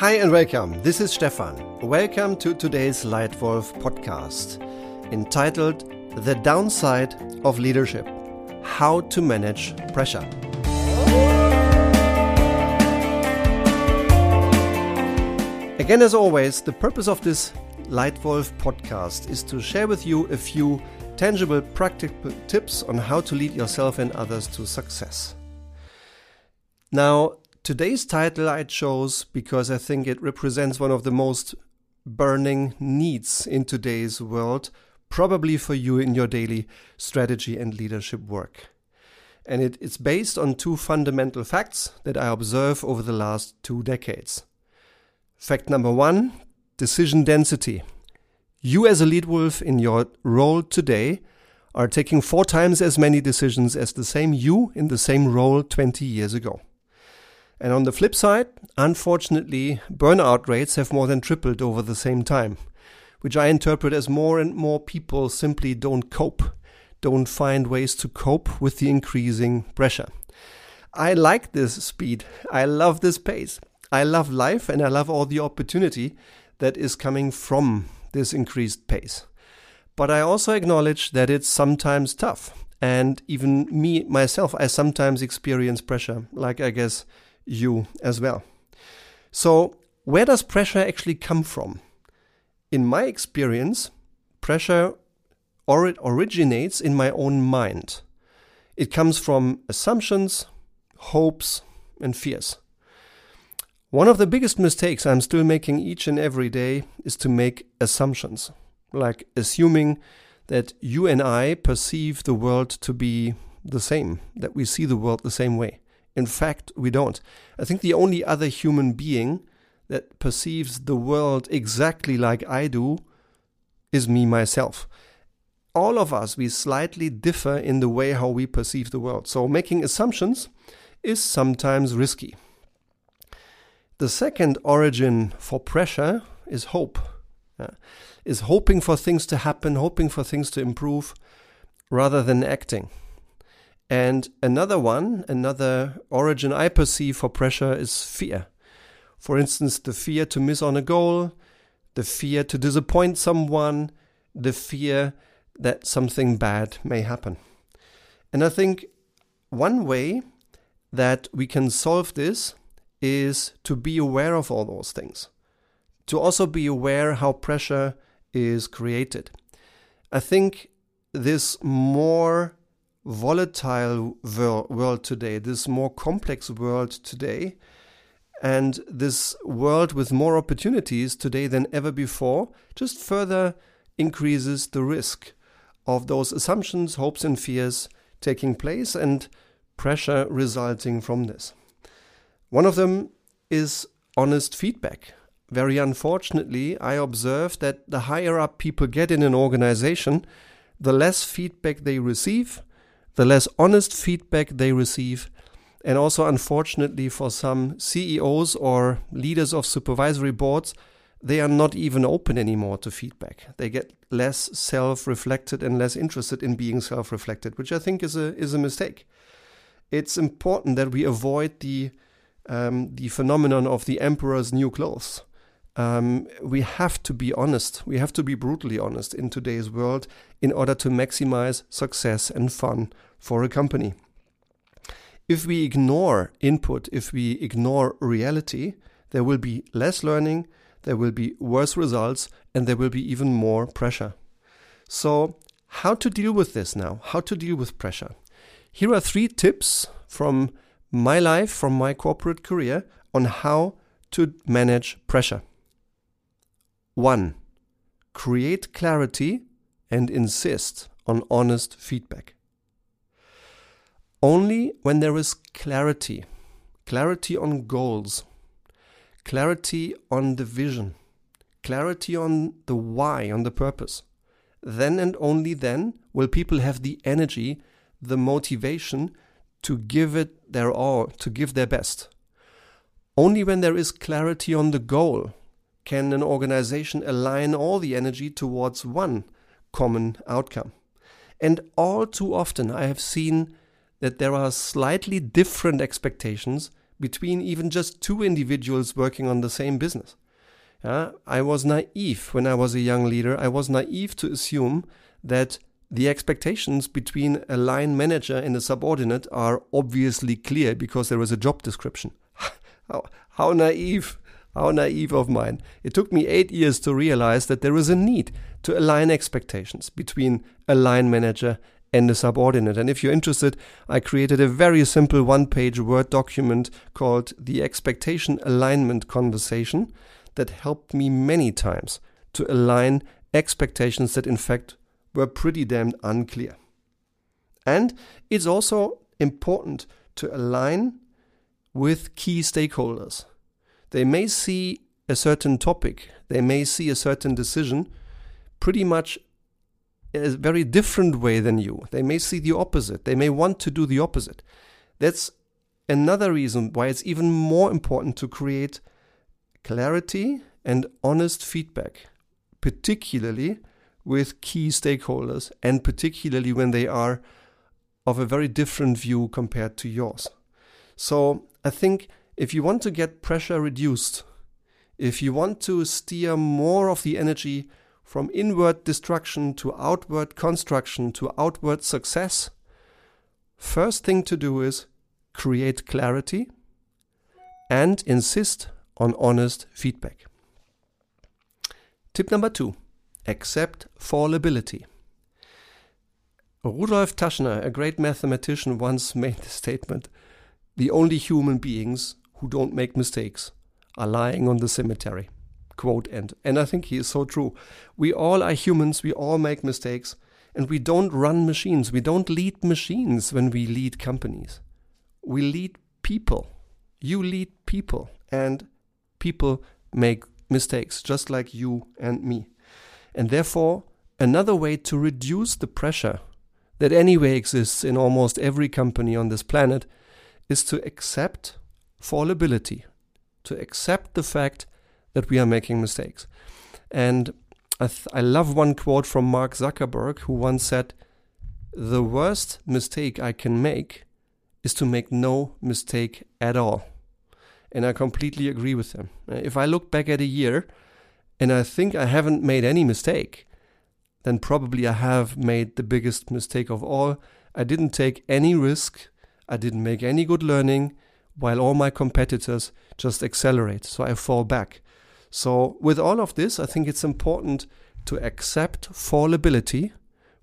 Hi and welcome. This is Stefan. Welcome to today's Leitwolf podcast entitled The Downside of Leadership How to Manage Pressure. Again, as always, the purpose of this Leitwolf podcast is to share with you a few tangible, practical tips on how to lead yourself and others to success. Now, today's title I chose because I think it represents one of the most burning needs in today's world, probably for you in your daily strategy and leadership work. And it, it's based on two fundamental facts that I observe over the last two decades. Fact number one decision density. You, as a lead wolf in your role today, are taking four times as many decisions as the same you in the same role 20 years ago. And on the flip side, unfortunately, burnout rates have more than tripled over the same time, which I interpret as more and more people simply don't cope, don't find ways to cope with the increasing pressure. I like this speed. I love this pace. I love life and I love all the opportunity that is coming from this increased pace. But I also acknowledge that it's sometimes tough. And even me, myself, I sometimes experience pressure, like I guess you as well. So, where does pressure actually come from? In my experience, pressure or it originates in my own mind. It comes from assumptions, hopes, and fears. One of the biggest mistakes I'm still making each and every day is to make assumptions, like assuming that you and I perceive the world to be the same, that we see the world the same way. In fact, we don't. I think the only other human being that perceives the world exactly like I do is me myself. All of us, we slightly differ in the way how we perceive the world. So making assumptions is sometimes risky. The second origin for pressure is hope. Uh, is hoping for things to happen, hoping for things to improve rather than acting. And another one, another origin I perceive for pressure is fear. For instance, the fear to miss on a goal, the fear to disappoint someone, the fear that something bad may happen. And I think one way that we can solve this is to be aware of all those things, to also be aware how pressure is created. I think this more volatile world today, this more complex world today, and this world with more opportunities today than ever before just further increases the risk of those assumptions, hopes, and fears taking place and pressure resulting from this. One of them is honest feedback. Very unfortunately, I observe that the higher up people get in an organization, the less feedback they receive, the less honest feedback they receive. And also, unfortunately, for some CEOs or leaders of supervisory boards, they are not even open anymore to feedback. They get less self reflected and less interested in being self reflected, which I think is a, is a mistake. It's important that we avoid the, um, the phenomenon of the emperor's new clothes. Um, we have to be honest. We have to be brutally honest in today's world in order to maximize success and fun for a company. If we ignore input, if we ignore reality, there will be less learning, there will be worse results, and there will be even more pressure. So, how to deal with this now? How to deal with pressure? Here are three tips from my life, from my corporate career, on how to manage pressure. 1. Create clarity and insist on honest feedback. Only when there is clarity, clarity on goals, clarity on the vision, clarity on the why, on the purpose, then and only then will people have the energy, the motivation to give it their all, to give their best. Only when there is clarity on the goal can an organization align all the energy towards one common outcome. And all too often, I have seen that there are slightly different expectations between even just two individuals working on the same business. Uh, I was naive when I was a young leader. I was naive to assume that the expectations between a line manager and a subordinate are obviously clear because there is a job description. how, how naive, how naive of mine. It took me eight years to realize that there is a need to align expectations between a line manager and a subordinate. And if you're interested, I created a very simple one page Word document called the Expectation Alignment Conversation that helped me many times to align expectations that, in fact, were pretty damn unclear. And it's also important to align with key stakeholders. They may see a certain topic, they may see a certain decision pretty much a very different way than you. They may see the opposite. They may want to do the opposite. That's another reason why it's even more important to create clarity and honest feedback, particularly with key stakeholders and particularly when they are of a very different view compared to yours. So I think if you want to get pressure reduced, if you want to steer more of the energy from inward destruction to outward construction to outward success, first thing to do is create clarity and insist on honest feedback. Tip number two accept fallibility. Rudolf Taschner, a great mathematician, once made the statement the only human beings who don't make mistakes are lying on the cemetery. Quote end. And I think he is so true. We all are humans, we all make mistakes, and we don't run machines. We don't lead machines when we lead companies. We lead people. You lead people, and people make mistakes, just like you and me. And therefore, another way to reduce the pressure that anyway exists in almost every company on this planet is to accept fallibility, to accept the fact that we are making mistakes. And I, th- I love one quote from Mark Zuckerberg, who once said, The worst mistake I can make is to make no mistake at all. And I completely agree with him. Uh, if I look back at a year and I think I haven't made any mistake, then probably I have made the biggest mistake of all. I didn't take any risk, I didn't make any good learning, while all my competitors just accelerate. So I fall back. So, with all of this, I think it's important to accept fallibility,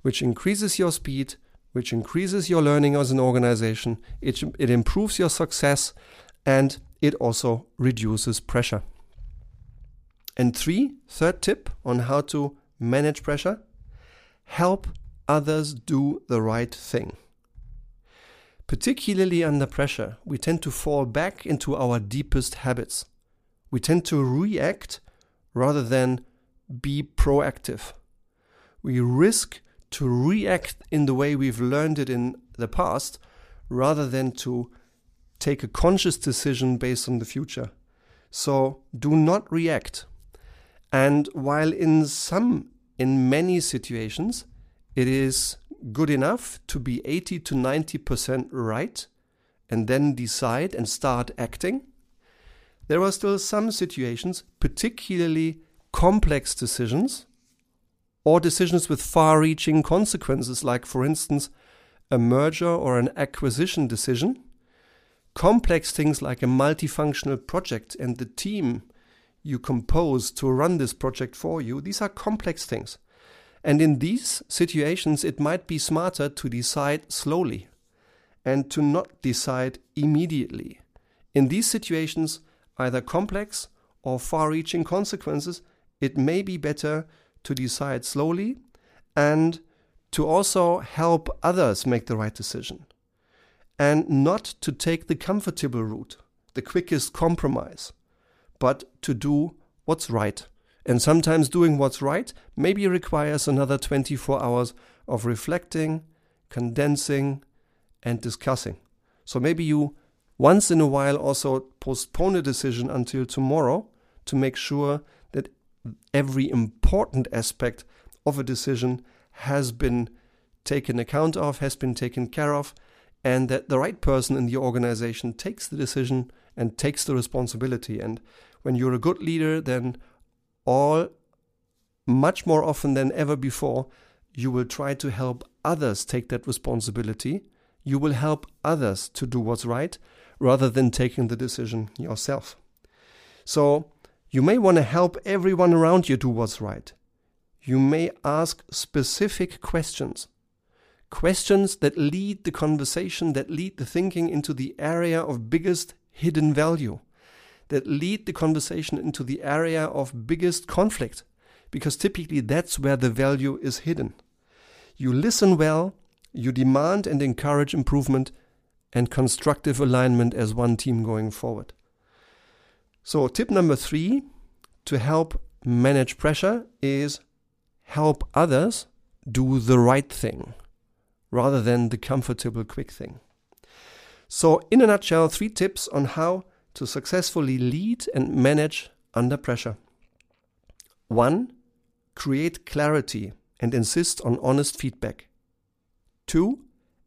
which increases your speed, which increases your learning as an organization, it, it improves your success, and it also reduces pressure. And three, third tip on how to manage pressure help others do the right thing. Particularly under pressure, we tend to fall back into our deepest habits. We tend to react rather than be proactive. We risk to react in the way we've learned it in the past rather than to take a conscious decision based on the future. So do not react. And while in some, in many situations, it is good enough to be 80 to 90% right and then decide and start acting, there are still some situations, particularly complex decisions or decisions with far reaching consequences, like, for instance, a merger or an acquisition decision. Complex things like a multifunctional project and the team you compose to run this project for you, these are complex things. And in these situations, it might be smarter to decide slowly and to not decide immediately. In these situations, either complex or far reaching consequences, it may be better to decide slowly and to also help others make the right decision and not to take the comfortable route, the quickest compromise but to do what's right. And sometimes doing what's right maybe requires another 24 hours of reflecting, condensing, and discussing. So maybe you once in a while also postpone a decision until tomorrow to make sure that every important aspect of a decision has been taken account of, has been taken care of, and that the right person in the organization takes the decision and takes the responsibility. And when you're a good leader, then all much more often than ever before, you will try to help others take that responsibility. You will help others to do what's right rather than taking the decision yourself. So, you may want to help everyone around you do what's right. You may ask specific questions questions that lead the conversation, that lead the thinking into the area of biggest hidden value, that lead the conversation into the area of biggest conflict, because typically that's where the value is hidden. You listen well, you demand and encourage improvement and constructive alignment as one team going forward. So, tip number three to help manage pressure is help others do the right thing rather than the comfortable quick thing. So, in a nutshell, three tips on how to successfully lead and manage under pressure. One, create clarity and insist on honest feedback. Two,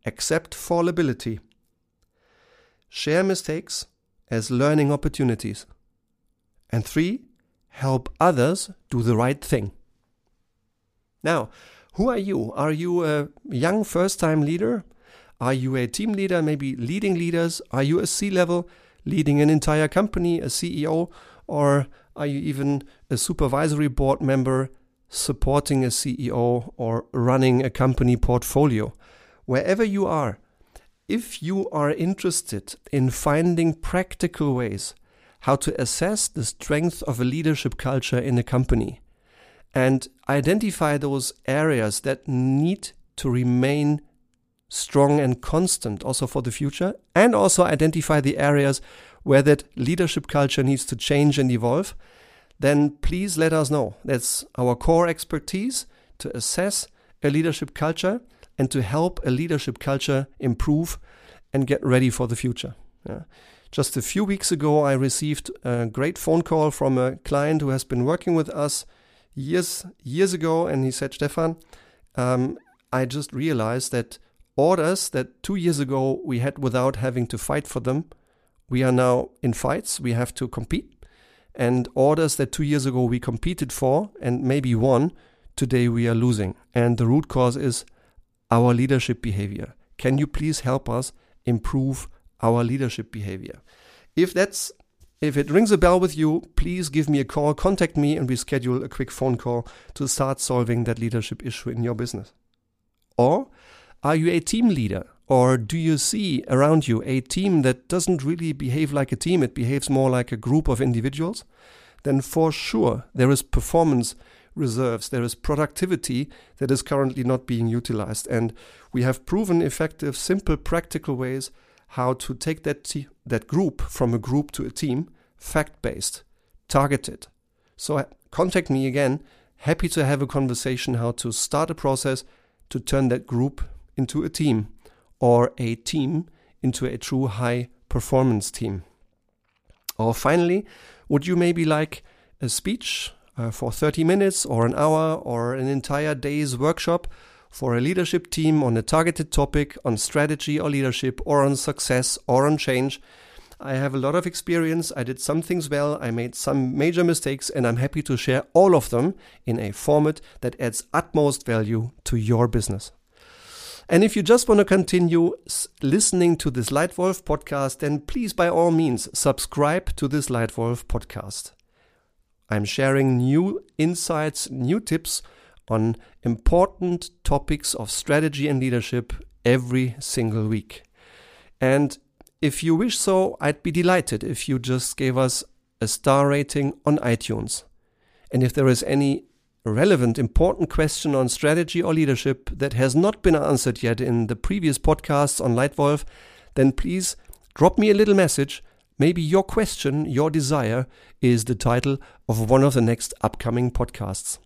accept fallibility. Share mistakes as learning opportunities. And three, help others do the right thing. Now, who are you? Are you a young first time leader? Are you a team leader, maybe leading leaders? Are you a C level, leading an entire company, a CEO? Or are you even a supervisory board member, supporting a CEO or running a company portfolio? Wherever you are, if you are interested in finding practical ways how to assess the strength of a leadership culture in a company, and identify those areas that need to remain strong and constant also for the future, and also identify the areas where that leadership culture needs to change and evolve, then please let us know. That's our core expertise to assess a leadership culture and to help a leadership culture improve and get ready for the future. Yeah. Just a few weeks ago, I received a great phone call from a client who has been working with us years years ago, and he said, Stefan, um, I just realized that orders that two years ago we had without having to fight for them, we are now in fights. We have to compete, and orders that two years ago we competed for and maybe won, today we are losing. And the root cause is our leadership behavior. Can you please help us improve our leadership behavior? If that's if it rings a bell with you, please give me a call, contact me, and we schedule a quick phone call to start solving that leadership issue in your business. Or are you a team leader? Or do you see around you a team that doesn't really behave like a team, it behaves more like a group of individuals? Then for sure there is performance reserves, there is productivity that is currently not being utilized. And we have proven effective, simple, practical ways how to take that te- that group from a group to a team, fact based, targeted. So uh, contact me again. Happy to have a conversation how to start a process to turn that group into a team or a team into a true high performance team. Or finally, would you maybe like a speech uh, for 30 minutes or an hour or an entire day's workshop for a leadership team on a targeted topic on strategy or leadership or on success or on change. I have a lot of experience. I did some things well. I made some major mistakes, and I'm happy to share all of them in a format that adds utmost value to your business. And if you just want to continue listening to this Leitwolf podcast, then please, by all means, subscribe to this Leitwolf podcast. I'm sharing new insights, new tips on important topics of strategy and leadership every single week. And if you wish so, I'd be delighted if you just gave us a star rating on iTunes. And if there is any relevant, important question on strategy or leadership that has not been answered yet in the previous podcasts on Leitwolf, then please drop me a little message. Maybe your question, your desire, is the title of one of the next upcoming podcasts.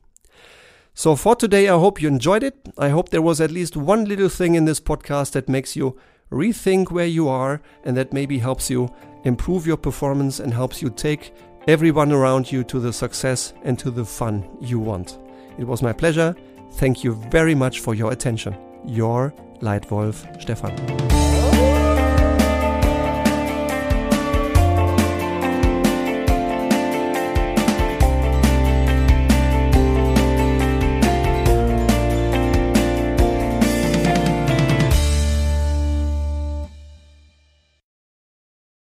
So for today, I hope you enjoyed it. I hope there was at least one little thing in this podcast that makes you rethink where you are and that maybe helps you improve your performance and helps you take everyone around you to the success and to the fun you want. It was my pleasure. Thank you very much for your attention. Your Leitwolf Stefan.